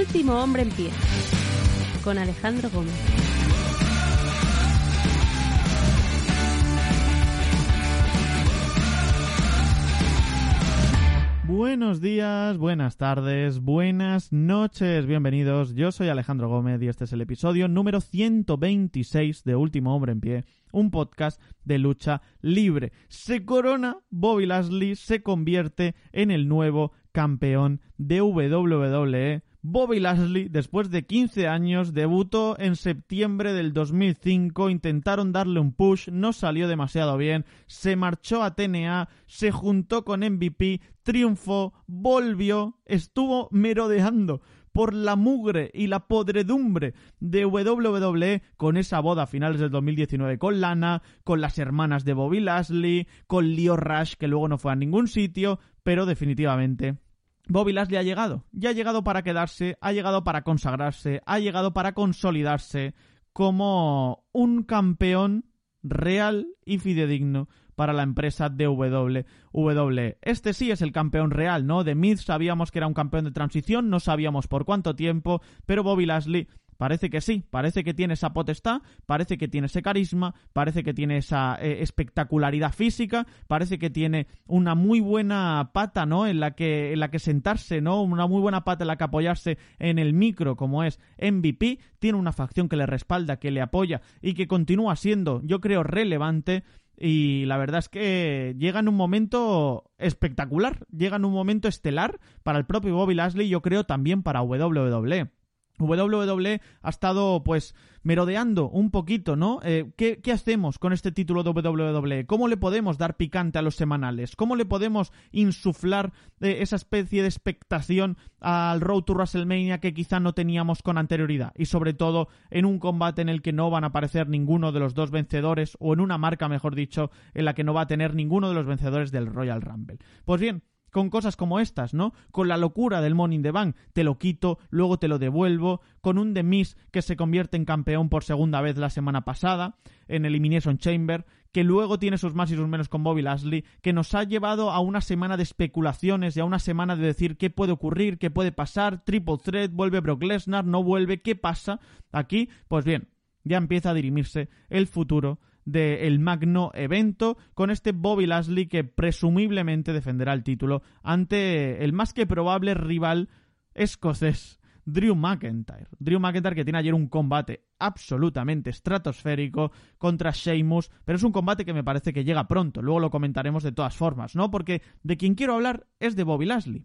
Último hombre en pie. Con Alejandro Gómez. Buenos días, buenas tardes, buenas noches, bienvenidos. Yo soy Alejandro Gómez y este es el episodio número 126 de Último Hombre en Pie, un podcast de lucha libre. Se corona, Bobby Lashley se convierte en el nuevo campeón de WWE Bobby Lashley, después de 15 años, debutó en septiembre del 2005, intentaron darle un push, no salió demasiado bien, se marchó a TNA, se juntó con MVP, triunfó, volvió, estuvo merodeando por la mugre y la podredumbre de WWE con esa boda a finales del 2019 con Lana, con las hermanas de Bobby Lashley, con Leo Rush que luego no fue a ningún sitio, pero definitivamente Bobby Lashley ha llegado. Ya ha llegado para quedarse, ha llegado para consagrarse, ha llegado para consolidarse como un campeón real y fidedigno para la empresa de WWE. Este sí es el campeón real, ¿no? De Miz sabíamos que era un campeón de transición, no sabíamos por cuánto tiempo, pero Bobby Lashley Parece que sí, parece que tiene esa potestad, parece que tiene ese carisma, parece que tiene esa eh, espectacularidad física, parece que tiene una muy buena pata, ¿no? En la que en la que sentarse, ¿no? Una muy buena pata en la que apoyarse en el micro como es MVP, tiene una facción que le respalda, que le apoya y que continúa siendo, yo creo, relevante y la verdad es que llega en un momento espectacular, llega en un momento estelar para el propio Bobby Lashley, yo creo también para WWE. WWE ha estado, pues, merodeando un poquito, ¿no? Eh, ¿qué, hacemos con este título de WWE? ¿Cómo le podemos dar picante a los semanales? ¿Cómo le podemos insuflar eh, esa especie de expectación al Road to WrestleMania que quizá no teníamos con anterioridad? Y sobre todo en un combate en el que no van a aparecer ninguno de los dos vencedores, o en una marca, mejor dicho, en la que no va a tener ninguno de los vencedores del Royal Rumble. Pues bien, con cosas como estas, ¿no? Con la locura del in the Bank, te lo quito, luego te lo devuelvo, con un The Miz que se convierte en campeón por segunda vez la semana pasada en Elimination Chamber, que luego tiene sus más y sus menos con Bobby Lashley, que nos ha llevado a una semana de especulaciones y a una semana de decir qué puede ocurrir, qué puede pasar, Triple Threat, vuelve Brock Lesnar, no vuelve, qué pasa aquí, pues bien, ya empieza a dirimirse el futuro del magno evento con este Bobby Lashley que presumiblemente defenderá el título ante el más que probable rival escocés Drew McIntyre. Drew McIntyre que tiene ayer un combate absolutamente estratosférico contra Sheamus, pero es un combate que me parece que llega pronto, luego lo comentaremos de todas formas, ¿no? Porque de quien quiero hablar es de Bobby Lashley.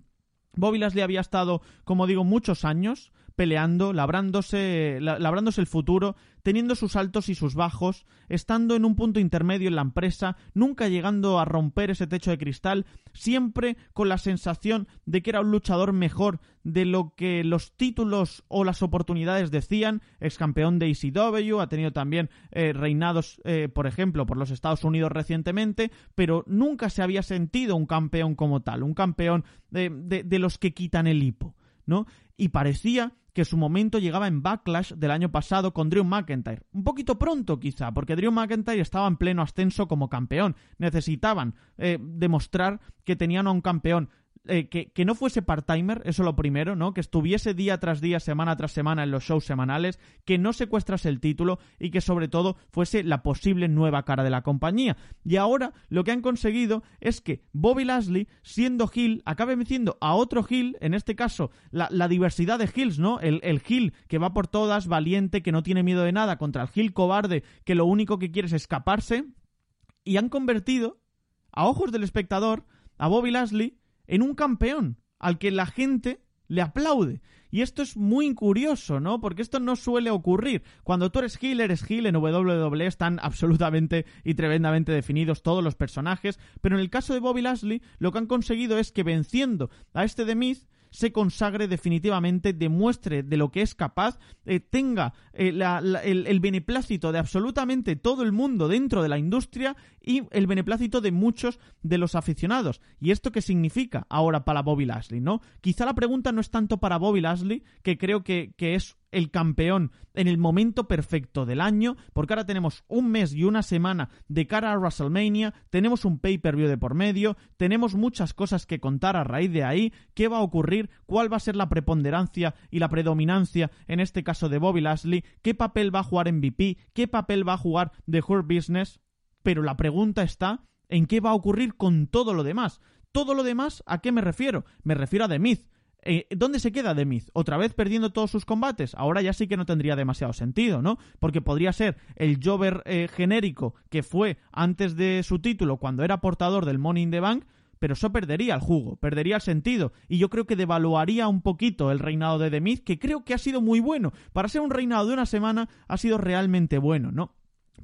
Bobby Lashley había estado, como digo, muchos años peleando, labrándose, labrándose el futuro, teniendo sus altos y sus bajos, estando en un punto intermedio en la empresa, nunca llegando a romper ese techo de cristal, siempre con la sensación de que era un luchador mejor de lo que los títulos o las oportunidades decían, ex campeón de ECW, ha tenido también eh, reinados, eh, por ejemplo, por los Estados Unidos recientemente, pero nunca se había sentido un campeón como tal, un campeón de, de los que quitan el hipo, ¿no? Y parecía que su momento llegaba en Backlash del año pasado con Drew McIntyre. Un poquito pronto quizá, porque Drew McIntyre estaba en pleno ascenso como campeón. Necesitaban eh, demostrar que tenían a un campeón eh, que, no fuese part-timer, eso lo primero, ¿no? Que estuviese día tras día, semana tras semana en los shows semanales, que no secuestrase el título y que sobre todo fuese la posible nueva cara de la compañía. Y ahora lo que han conseguido es que Bobby Lashley, siendo Hill, acabe metiendo a otro Hill, en este caso la, diversidad de Hills, ¿no? El, el Hill que va por todas, valiente, que no tiene miedo de nada, contra el Hill cobarde, que lo único que quiere es escaparse. Y han convertido, a ojos del espectador, a Bobby Lashley en un campeón al que la gente le aplaude. Y esto es muy curioso, ¿no? Porque esto no suele ocurrir. Cuando tú eres heel, eres heel. En WWE están absolutamente y tremendamente definidos todos los personajes. Pero en el caso de Bobby Lashley, lo que han conseguido es que venciendo a este The Miz, se consagre definitivamente, demuestre de lo que es capaz, eh, tenga eh, el, el, beneplácito de absolutamente todo el mundo dentro de la industria y el beneplácito de muchos de los aficionados. ¿Y esto qué significa ahora para Bobby Lashley, no? Quizá la pregunta no es tanto para Bobby Lashley, que creo que, que es el campeón en el momento perfecto del año, porque ahora tenemos un mes y una semana de cara a WrestleMania, tenemos un pay-per-view de por medio, tenemos muchas cosas que contar a raíz de ahí, qué va a ocurrir, cuál va a ser la preponderancia y la predominancia en este caso de Bobby Lashley, qué papel va a jugar MVP, qué papel va a jugar The Hurt Business, pero la pregunta está en qué va a ocurrir con todo lo demás. Todo lo demás, ¿a qué me refiero? Me refiero a The Myth, eh, ¿Dónde se queda The ¿Otra vez perdiendo todos sus combates? Ahora ya sí que no tendría demasiado sentido, ¿no? Porque podría ser el Jover eh, genérico que fue antes de su título cuando era portador del Money in the Bank, pero eso perdería el jugo, perdería el sentido, y yo creo que devaluaría un poquito el reinado de The que creo que ha sido muy bueno. Para ser un reinado de una semana, ha sido realmente bueno, ¿no?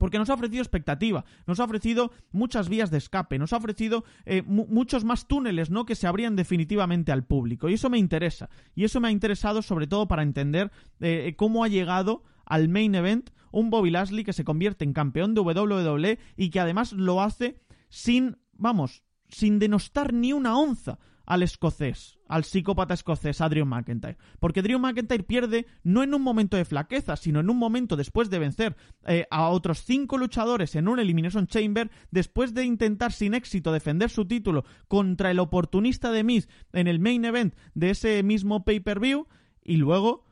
Porque nos ha ofrecido expectativa, nos ha ofrecido muchas vías de escape, nos ha ofrecido eh, muchos más túneles, ¿no? Que se abrían definitivamente al público. Y eso me interesa. Y eso me ha interesado sobre todo para entender eh, cómo ha llegado al main event un Bobby Lashley que se convierte en campeón de WWE y que además lo hace sin, vamos, sin denostar ni una onza al escocés, al psicópata escocés, a Drew McIntyre. Porque Drew McIntyre pierde no en un momento de flaqueza, sino en un momento después de vencer eh, a otros cinco luchadores en un Elimination Chamber, después de intentar sin éxito defender su título contra el oportunista de Miz en el main event de ese mismo pay-per-view, y luego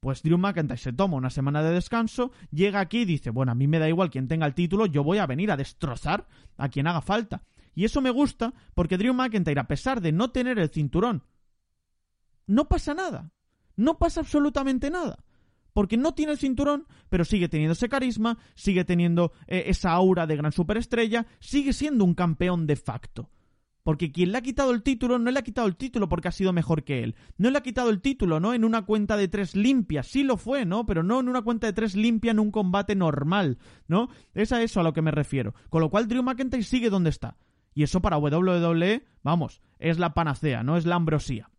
pues Drew McIntyre se toma una semana de descanso, llega aquí y dice, bueno, a mí me da igual quien tenga el título, yo voy a venir a destrozar a quien haga falta. Y eso me gusta porque Drew McIntyre, a pesar de no tener el cinturón, no pasa nada. No pasa absolutamente nada. Porque no tiene el cinturón, pero sigue teniendo ese carisma, sigue teniendo eh, esa aura de gran superestrella, sigue siendo un campeón de facto. Porque quien le ha quitado el título no le ha quitado el título porque ha sido mejor que él. No le ha quitado el título, ¿no? En una cuenta de tres limpia. Sí lo fue, ¿no? Pero no en una cuenta de tres limpia en un combate normal, ¿no? Es a eso a lo que me refiero. Con lo cual Drew McIntyre sigue donde está. Y eso para WWE, vamos, es la panacea, no es la ambrosía.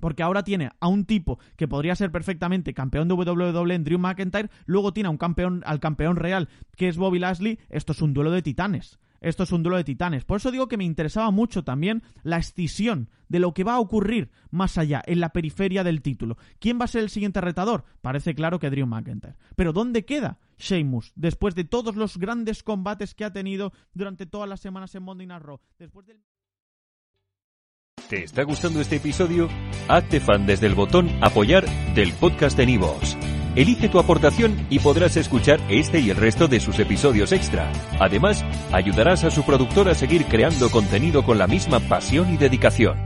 Porque ahora tiene a un tipo que podría ser perfectamente campeón de WWE en Drew McIntyre, luego tiene a un campeón, al campeón real que es Bobby Lashley, esto es un duelo de titanes. Esto es un duelo de titanes. Por eso digo que me interesaba mucho también la escisión de lo que va a ocurrir más allá, en la periferia del título. ¿Quién va a ser el siguiente retador? Parece claro que Drew McIntyre. Pero ¿dónde queda Sheamus después de todos los grandes combates que ha tenido durante todas las semanas en Monday Night? Después del... ¿Te está gustando este episodio? Hazte fan desde el botón apoyar del podcast de Nivos. Elige tu aportación y podrás escuchar este y el resto de sus episodios extra. Además, ayudarás a su productor a seguir creando contenido con la misma pasión y dedicación.